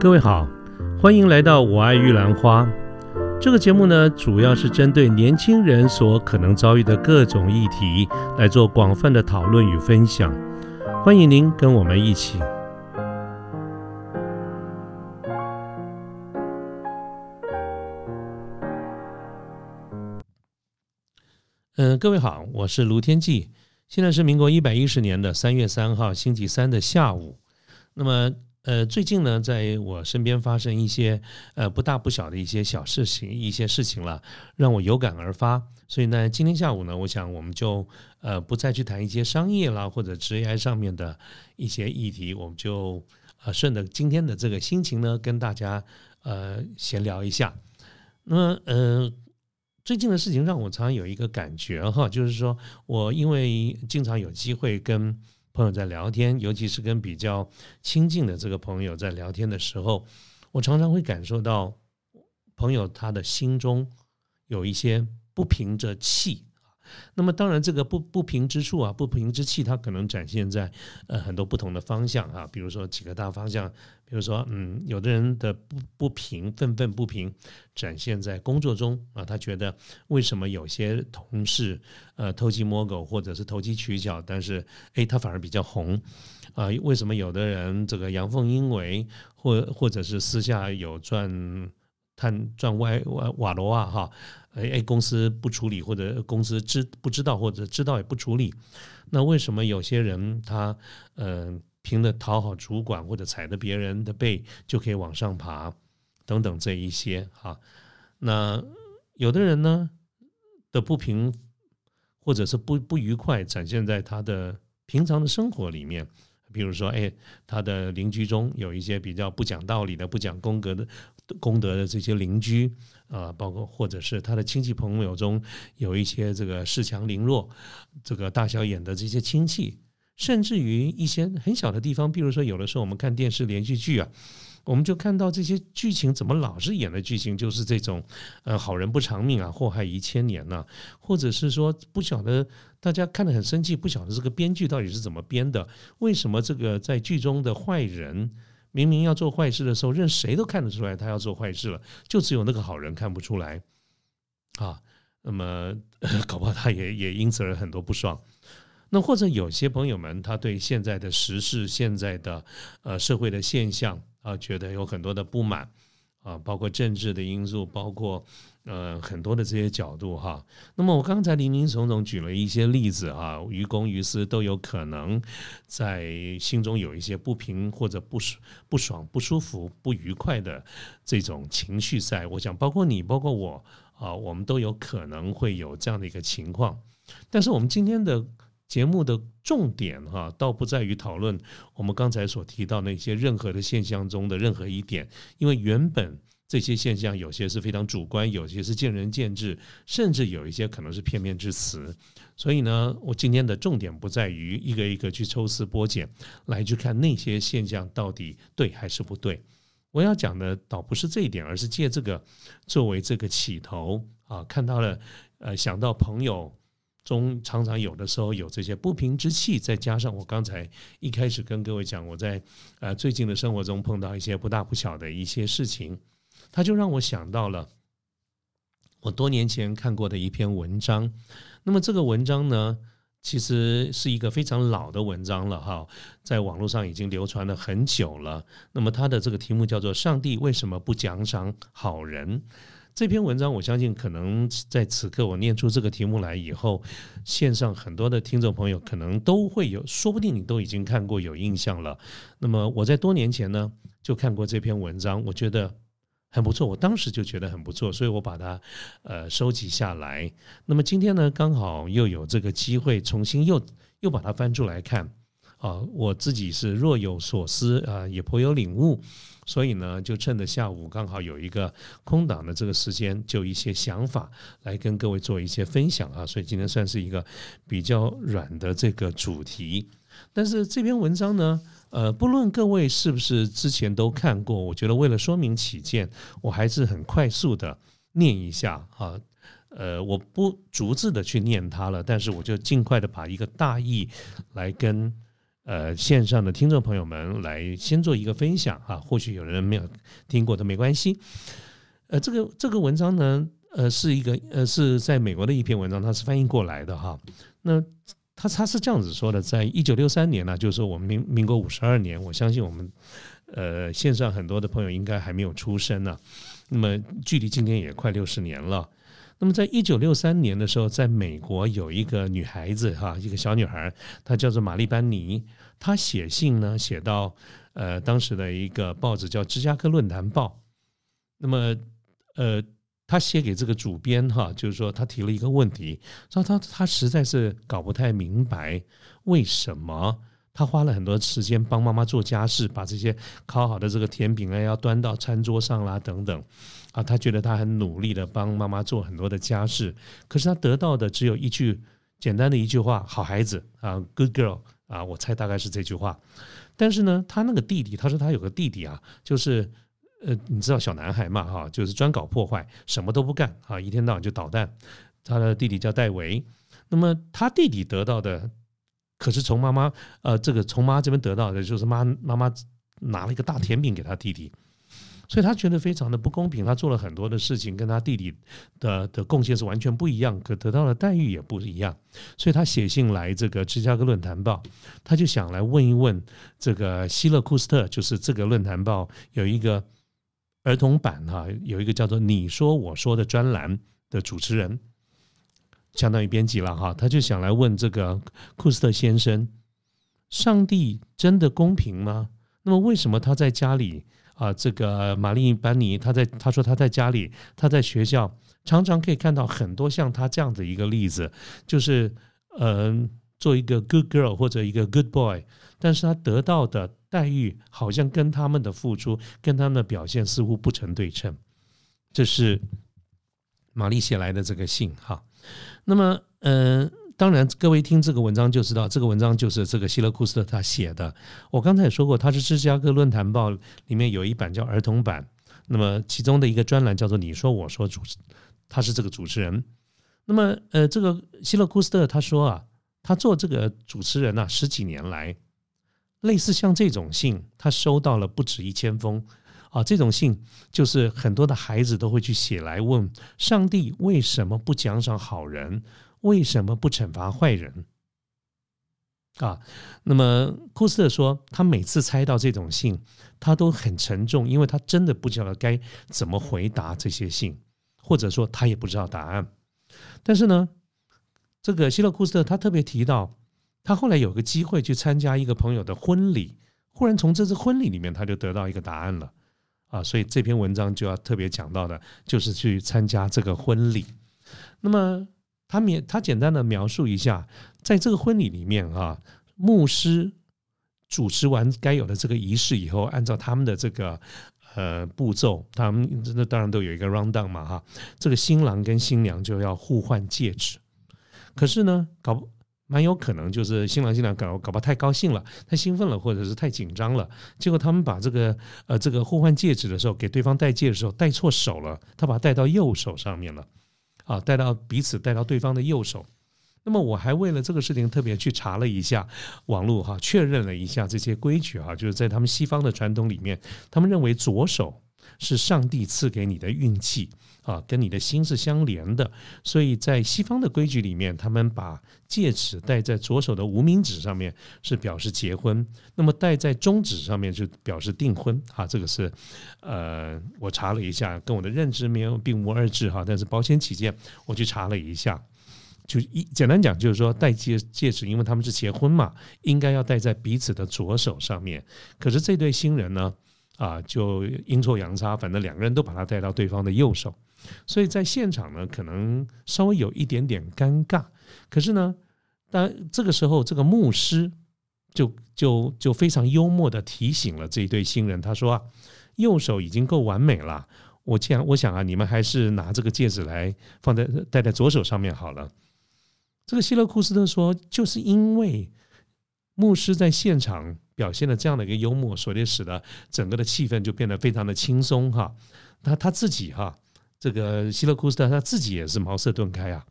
各位好，欢迎来到《我爱玉兰花》这个节目呢，主要是针对年轻人所可能遭遇的各种议题来做广泛的讨论与分享。欢迎您跟我们一起。嗯，各位好，我是卢天记。现在是民国一百一十年的三月三号星期三的下午。那么。呃，最近呢，在我身边发生一些呃不大不小的一些小事情，一些事情了，让我有感而发。所以呢，今天下午呢，我想我们就呃不再去谈一些商业啦或者职业上面的一些议题，我们就呃顺着今天的这个心情呢，跟大家呃闲聊一下。那么呃，最近的事情让我常常有一个感觉哈，就是说我因为经常有机会跟。朋友在聊天，尤其是跟比较亲近的这个朋友在聊天的时候，我常常会感受到朋友他的心中有一些不平着气。那么当然，这个不不平之处啊，不平之气，它可能展现在呃很多不同的方向啊，比如说几个大方向，比如说嗯，有的人的不不平、愤愤不平，展现在工作中啊，他觉得为什么有些同事呃偷鸡摸狗或者是投机取巧，但是哎他反而比较红啊？为什么有的人这个阳奉阴违，或或者是私下有赚？看赚歪瓦瓦罗啊哈，哎公司不处理或者公司知不知道或者知道也不处理，那为什么有些人他嗯凭着讨好主管或者踩着别人的背就可以往上爬等等这一些哈，那有的人呢的不平或者是不不愉快展现在他的平常的生活里面。比如说，哎，他的邻居中有一些比较不讲道理的、不讲功德的功德的这些邻居啊，包括或者是他的亲戚朋友中有一些这个恃强凌弱、这个大小眼的这些亲戚，甚至于一些很小的地方，比如说有的时候我们看电视连续剧啊。我们就看到这些剧情怎么老是演的剧情，就是这种，呃，好人不长命啊，祸害一千年呐，或者是说不晓得大家看得很生气，不晓得这个编剧到底是怎么编的？为什么这个在剧中的坏人明明要做坏事的时候，任谁都看得出来他要做坏事了，就只有那个好人看不出来啊？那么 搞不好他也也因此而很多不爽。那或者有些朋友们他对现在的时事、现在的呃社会的现象。啊，觉得有很多的不满啊，包括政治的因素，包括呃很多的这些角度哈。那么我刚才林林总总举了一些例子啊，于公于私都有可能在心中有一些不平或者不不爽、不舒服、不愉快的这种情绪在。我想，包括你，包括我啊，我们都有可能会有这样的一个情况。但是我们今天的。节目的重点哈，倒不在于讨论我们刚才所提到那些任何的现象中的任何一点，因为原本这些现象有些是非常主观，有些是见仁见智，甚至有一些可能是片面之词。所以呢，我今天的重点不在于一个一个去抽丝剥茧来去看那些现象到底对还是不对。我要讲的倒不是这一点，而是借这个作为这个起头啊，看到了呃，想到朋友。中常常有的时候有这些不平之气，再加上我刚才一开始跟各位讲，我在呃最近的生活中碰到一些不大不小的一些事情，他就让我想到了我多年前看过的一篇文章。那么这个文章呢，其实是一个非常老的文章了哈，在网络上已经流传了很久了。那么它的这个题目叫做“上帝为什么不奖赏好人”。这篇文章，我相信可能在此刻我念出这个题目来以后，线上很多的听众朋友可能都会有，说不定你都已经看过有印象了。那么我在多年前呢就看过这篇文章，我觉得很不错，我当时就觉得很不错，所以我把它呃收集下来。那么今天呢，刚好又有这个机会重新又又把它翻出来看啊，我自己是若有所思啊，也颇有领悟。所以呢，就趁着下午刚好有一个空档的这个时间，就一些想法来跟各位做一些分享啊。所以今天算是一个比较软的这个主题。但是这篇文章呢，呃，不论各位是不是之前都看过，我觉得为了说明起见，我还是很快速的念一下啊。呃，我不逐字的去念它了，但是我就尽快的把一个大意来跟。呃线上的听众朋友们来先做一个分享啊，或许有人没有听过都没关系。呃，这个这个文章呢，呃，是一个呃是在美国的一篇文章，它是翻译过来的哈。那他他是这样子说的，在一九六三年呢，就是我们民民国五十二年，我相信我们呃线上很多的朋友应该还没有出生呢。那么距离今天也快六十年了。那么在一九六三年的时候，在美国有一个女孩子哈，一个小女孩，她叫做玛丽班尼，她写信呢写到呃当时的一个报纸叫《芝加哥论坛报》，那么。呃，他写给这个主编哈，就是说他提了一个问题，说他他实在是搞不太明白，为什么他花了很多时间帮妈妈做家事，把这些烤好的这个甜品啊要端到餐桌上啦等等，他觉得他很努力的帮妈妈做很多的家事，可是他得到的只有一句简单的一句话：好孩子啊，good girl 啊，我猜大概是这句话。但是呢，他那个弟弟，他说他有个弟弟啊，就是。呃，你知道小男孩嘛？哈，就是专搞破坏，什么都不干啊，一天到晚就捣蛋。他的弟弟叫戴维，那么他弟弟得到的，可是从妈妈呃，这个从妈这边得到的，就是妈妈妈拿了一个大甜饼给他弟弟，所以他觉得非常的不公平。他做了很多的事情，跟他弟弟的的贡献是完全不一样，可得到的待遇也不一样。所以他写信来这个芝加哥论坛报，他就想来问一问这个希勒库斯特，就是这个论坛报有一个。儿童版哈有一个叫做“你说我说”的专栏的主持人，相当于编辑了哈，他就想来问这个库斯特先生：上帝真的公平吗？那么为什么他在家里啊？这个玛丽班尼他在他说他在家里，他在学校常常可以看到很多像他这样的一个例子，就是嗯，做一个 good girl 或者一个 good boy，但是他得到的。待遇好像跟他们的付出、跟他们的表现似乎不成对称，这是玛丽写来的这个信哈。那么，嗯，当然，各位听这个文章就知道，这个文章就是这个希勒库斯特他写的。我刚才也说过，他是芝加哥论坛报里面有一版叫儿童版，那么其中的一个专栏叫做“你说我说”，主持他是这个主持人。那么，呃，这个希勒库斯特他说啊，他做这个主持人啊十几年来。类似像这种信，他收到了不止一千封啊！这种信就是很多的孩子都会去写来问上帝为什么不奖赏好人，为什么不惩罚坏人啊？那么库斯特说，他每次猜到这种信，他都很沉重，因为他真的不知道该怎么回答这些信，或者说他也不知道答案。但是呢，这个希勒库斯特他特别提到。他后来有个机会去参加一个朋友的婚礼，忽然从这次婚礼里面他就得到一个答案了，啊，所以这篇文章就要特别讲到的，就是去参加这个婚礼。那么他描他简单的描述一下，在这个婚礼里面啊，牧师主持完该有的这个仪式以后，按照他们的这个呃步骤，他们那当然都有一个 round down 嘛哈，这个新郎跟新娘就要互换戒指，可是呢，搞不。蛮有可能就是新郎新娘搞搞不太高兴了，太兴奋了，或者是太紧张了。结果他们把这个呃这个互换戒指的时候，给对方戴戒指的时候戴错手了，他把它戴到右手上面了，啊，带到彼此带到对方的右手。那么我还为了这个事情特别去查了一下网络哈，确认了一下这些规矩哈，就是在他们西方的传统里面，他们认为左手是上帝赐给你的运气。啊，跟你的心是相连的，所以在西方的规矩里面，他们把戒指戴在左手的无名指上面是表示结婚，那么戴在中指上面就表示订婚。啊，这个是呃，我查了一下，跟我的认知没有并无二致哈，但是保险起见，我去查了一下，就一简单讲就是说，戴戒戒指，因为他们是结婚嘛，应该要戴在彼此的左手上面。可是这对新人呢，啊，就阴错阳差，反正两个人都把他带到对方的右手。所以在现场呢，可能稍微有一点点尴尬。可是呢，当这个时候，这个牧师就就就非常幽默的提醒了这一对新人，他说啊，右手已经够完美了。我想，我想啊，你们还是拿这个戒指来放在戴在左手上面好了。这个希勒库斯特说，就是因为牧师在现场表现了这样的一个幽默，所以使得整个的气氛就变得非常的轻松哈。他他自己哈。这个希勒库斯特他自己也是茅塞顿开啊！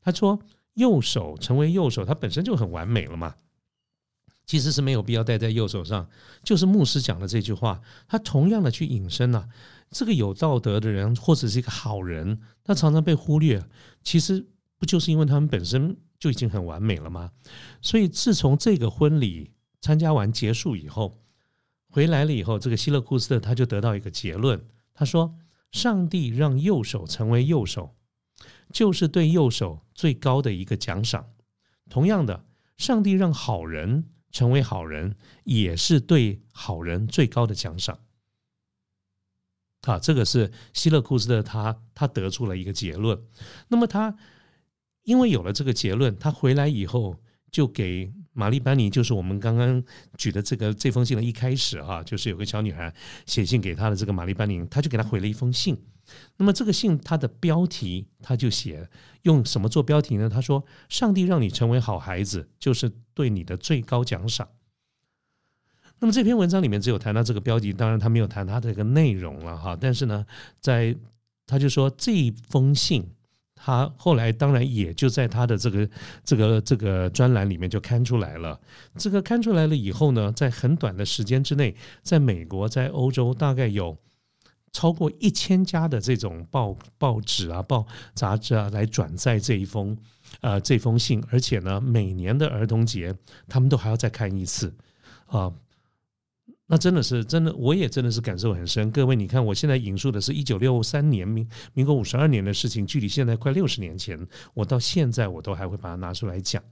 他说，右手成为右手，他本身就很完美了嘛。其实是没有必要戴在右手上。就是牧师讲的这句话，他同样的去引申了这个有道德的人或者是一个好人，他常常被忽略。其实不就是因为他们本身就已经很完美了吗？所以自从这个婚礼参加完结束以后，回来了以后，这个希勒库斯特他就得到一个结论，他说：“上帝让右手成为右手，就是对右手最高的一个奖赏。同样的，上帝让好人。”成为好人也是对好人最高的奖赏。啊，这个是希勒库斯的他，他得出了一个结论。那么他因为有了这个结论，他回来以后就给玛丽班尼，就是我们刚刚举的这个这封信的一开始啊，就是有个小女孩写信给他的这个玛丽班尼，他就给他回了一封信。那么这个信它的标题他就写用什么做标题呢？他说：“上帝让你成为好孩子，就是对你的最高奖赏。”那么这篇文章里面只有谈到这个标题，当然他没有谈他的一个内容了哈。但是呢，在他就说这一封信，他后来当然也就在他的这个这个这个专栏里面就刊出来了。这个刊出来了以后呢，在很短的时间之内，在美国、在欧洲大概有。超过一千家的这种报报纸啊、报杂志啊，来转载这一封呃这封信，而且呢，每年的儿童节，他们都还要再看一次啊。那真的是真的，我也真的是感受很深。各位，你看，我现在引述的是一九六三年民民国五十二年的事情，距离现在快六十年前，我到现在我都还会把它拿出来讲。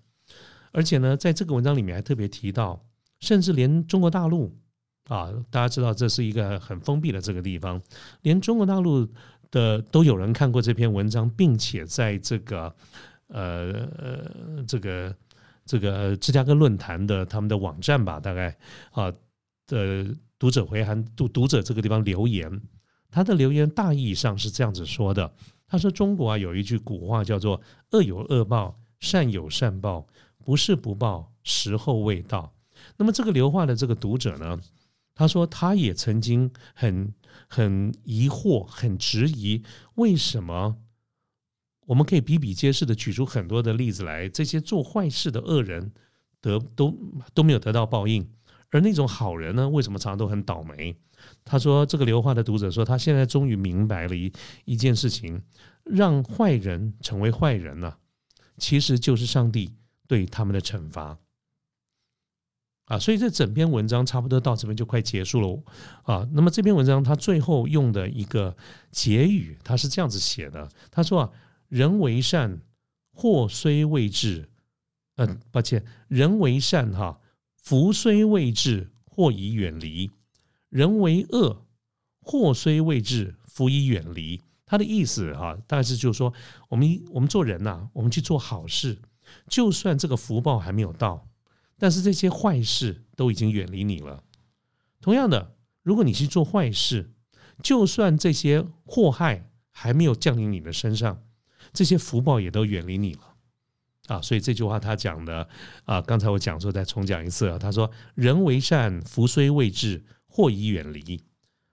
而且呢，在这个文章里面还特别提到，甚至连中国大陆。啊，大家知道这是一个很封闭的这个地方，连中国大陆的都有人看过这篇文章，并且在这个呃呃这个这个芝加哥论坛的他们的网站吧，大概啊的读者回函读读者这个地方留言，他的留言大意上是这样子说的，他说中国啊有一句古话叫做恶有恶报，善有善报，不是不报，时候未到。那么这个留话的这个读者呢？他说，他也曾经很很疑惑、很质疑，为什么我们可以比比皆是的举出很多的例子来，这些做坏事的恶人得都都没有得到报应，而那种好人呢，为什么常常都很倒霉？他说，这个流话的读者说，他现在终于明白了一一件事情，让坏人成为坏人了，其实就是上帝对他们的惩罚。啊，所以这整篇文章差不多到这边就快结束了啊。那么这篇文章他最后用的一个结语，他是这样子写的：他说啊，人为善，祸虽未至，嗯，抱歉，人为善哈，福虽未至，祸已远离；人为恶，祸虽未至，福已远离。他的意思哈，大概是就是说，我们我们做人呐，我们去做好事，就算这个福报还没有到。但是这些坏事都已经远离你了。同样的，如果你去做坏事，就算这些祸害还没有降临你的身上，这些福报也都远离你了。啊，所以这句话他讲的啊，刚才我讲说再重讲一次啊。他说：“人为善，福虽未至，祸已远离；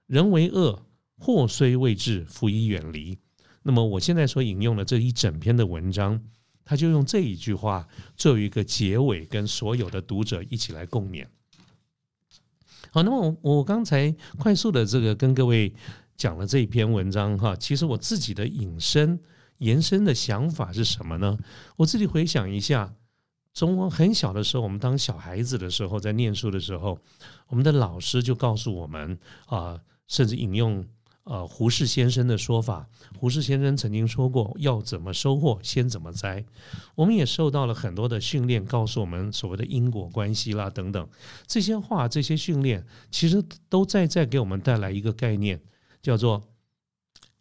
人为恶，祸虽未至，福已远离。”那么我现在所引用的这一整篇的文章。他就用这一句话作为一个结尾，跟所有的读者一起来共勉。好，那么我我刚才快速的这个跟各位讲了这一篇文章哈，其实我自己的引申延伸的想法是什么呢？我自己回想一下，从我很小的时候，我们当小孩子的时候，在念书的时候，我们的老师就告诉我们啊，甚至引用。呃，胡适先生的说法，胡适先生曾经说过，要怎么收获，先怎么栽。我们也受到了很多的训练，告诉我们所谓的因果关系啦等等这些话，这些训练其实都在在给我们带来一个概念，叫做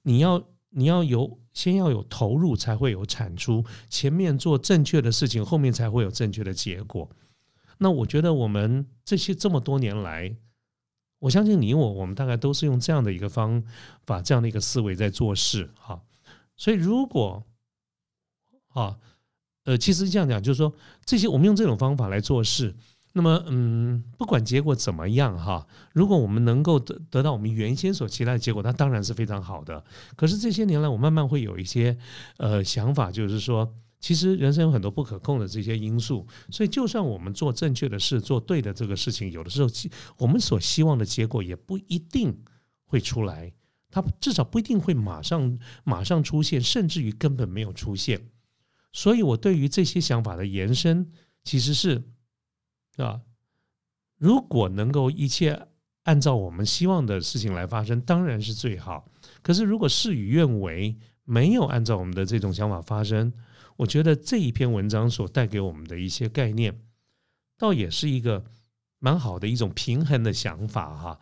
你要你要有先要有投入，才会有产出。前面做正确的事情，后面才会有正确的结果。那我觉得我们这些这么多年来。我相信你我，我们大概都是用这样的一个方法，这样的一个思维在做事哈。所以如果啊，呃，其实这样讲，就是说这些我们用这种方法来做事，那么嗯，不管结果怎么样哈，如果我们能够得得到我们原先所期待的结果，那当然是非常好的。可是这些年来，我慢慢会有一些呃想法，就是说，其实人生有很多不可控的这些因素，所以就算我们做正确的事，做对的这个事情，有的时候我们所希望的结果也不一定会出来，它至少不一定会马上马上出现，甚至于根本没有出现。所以我对于这些想法的延伸，其实是啊，如果能够一切按照我们希望的事情来发生，当然是最好。可是如果事与愿违，没有按照我们的这种想法发生，我觉得这一篇文章所带给我们的一些概念，倒也是一个蛮好的一种平衡的想法哈。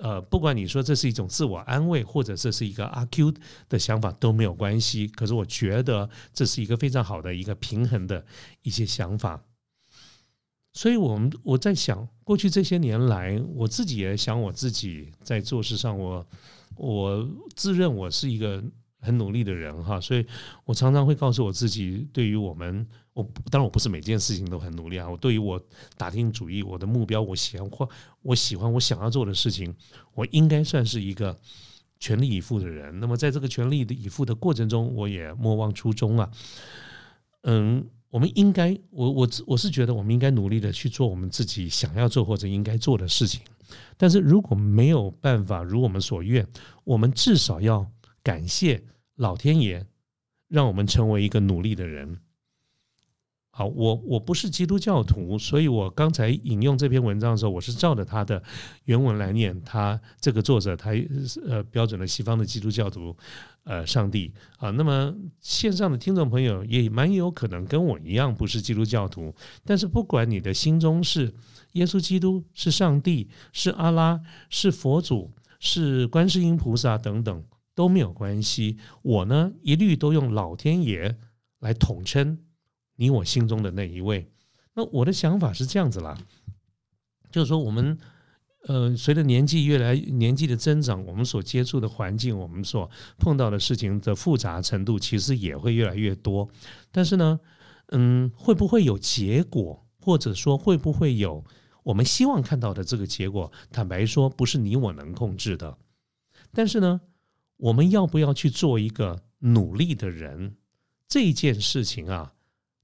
呃，不管你说这是一种自我安慰，或者这是一个阿 Q 的想法都没有关系。可是我觉得这是一个非常好的一个平衡的一些想法。所以，我们我在想，过去这些年来，我自己也想我自己在做事上，我我自认我是一个。很努力的人哈，所以我常常会告诉我自己，对于我们，我当然我不是每件事情都很努力啊。我对于我打定主意，我的目标，我喜欢或我喜欢我想要做的事情，我应该算是一个全力以赴的人。那么在这个全力以赴的过程中，我也莫忘初衷啊。嗯，我们应该，我我我是觉得我们应该努力的去做我们自己想要做或者应该做的事情。但是如果没有办法如我们所愿，我们至少要感谢。老天爷让我们成为一个努力的人。好，我我不是基督教徒，所以我刚才引用这篇文章的时候，我是照着他的原文来念。他这个作者，他呃标准的西方的基督教徒，呃，上帝啊。那么线上的听众朋友也蛮有可能跟我一样不是基督教徒，但是不管你的心中是耶稣基督、是上帝、是阿拉、是佛祖、是观世音菩萨等等。都没有关系，我呢一律都用老天爷来统称你我心中的那一位。那我的想法是这样子啦，就是说我们呃随着年纪越来年纪的增长，我们所接触的环境，我们所碰到的事情的复杂程度，其实也会越来越多。但是呢，嗯，会不会有结果，或者说会不会有我们希望看到的这个结果？坦白说，不是你我能控制的。但是呢？我们要不要去做一个努力的人？这件事情啊，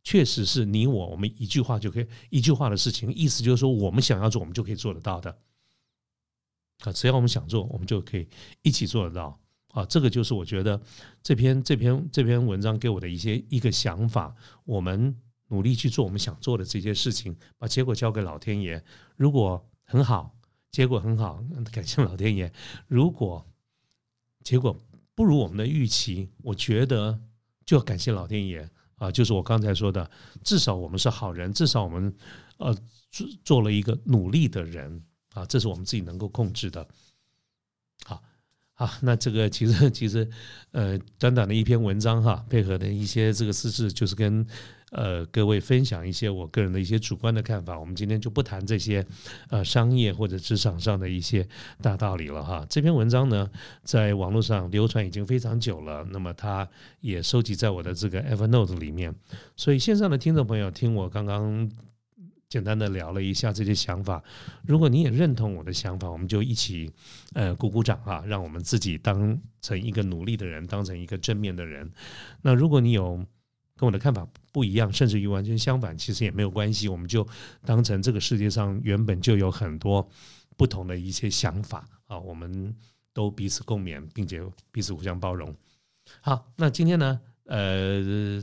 确实是你我我们一句话就可以一句话的事情。意思就是说，我们想要做，我们就可以做得到的。啊，只要我们想做，我们就可以一起做得到。啊，这个就是我觉得这篇这篇这篇文章给我的一些一个想法。我们努力去做我们想做的这些事情，把结果交给老天爷。如果很好，结果很好，感谢老天爷。如果结果不如我们的预期，我觉得就要感谢老天爷啊！就是我刚才说的，至少我们是好人，至少我们呃做做了一个努力的人啊，这是我们自己能够控制的。好，好，那这个其实其实呃短短的一篇文章哈，配合的一些这个私事，就是跟。呃，各位分享一些我个人的一些主观的看法。我们今天就不谈这些呃商业或者职场上的一些大道理了哈。这篇文章呢，在网络上流传已经非常久了，那么它也收集在我的这个 Evernote 里面。所以线上的听众朋友，听我刚刚简单的聊了一下这些想法。如果你也认同我的想法，我们就一起呃鼓鼓掌啊，让我们自己当成一个努力的人，当成一个正面的人。那如果你有跟我的看法不一样，甚至于完全相反，其实也没有关系。我们就当成这个世界上原本就有很多不同的一些想法啊，我们都彼此共勉，并且彼此互相包容。好，那今天呢，呃，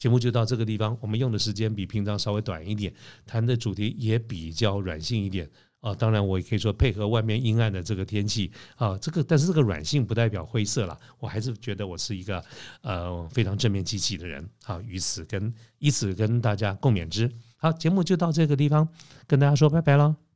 节目就到这个地方。我们用的时间比平常稍微短一点，谈的主题也比较软性一点。啊，当然我也可以说配合外面阴暗的这个天气啊，这个但是这个软性不代表灰色了，我还是觉得我是一个呃非常正面积极的人啊，于此跟以此跟大家共勉之。好，节目就到这个地方，跟大家说拜拜了。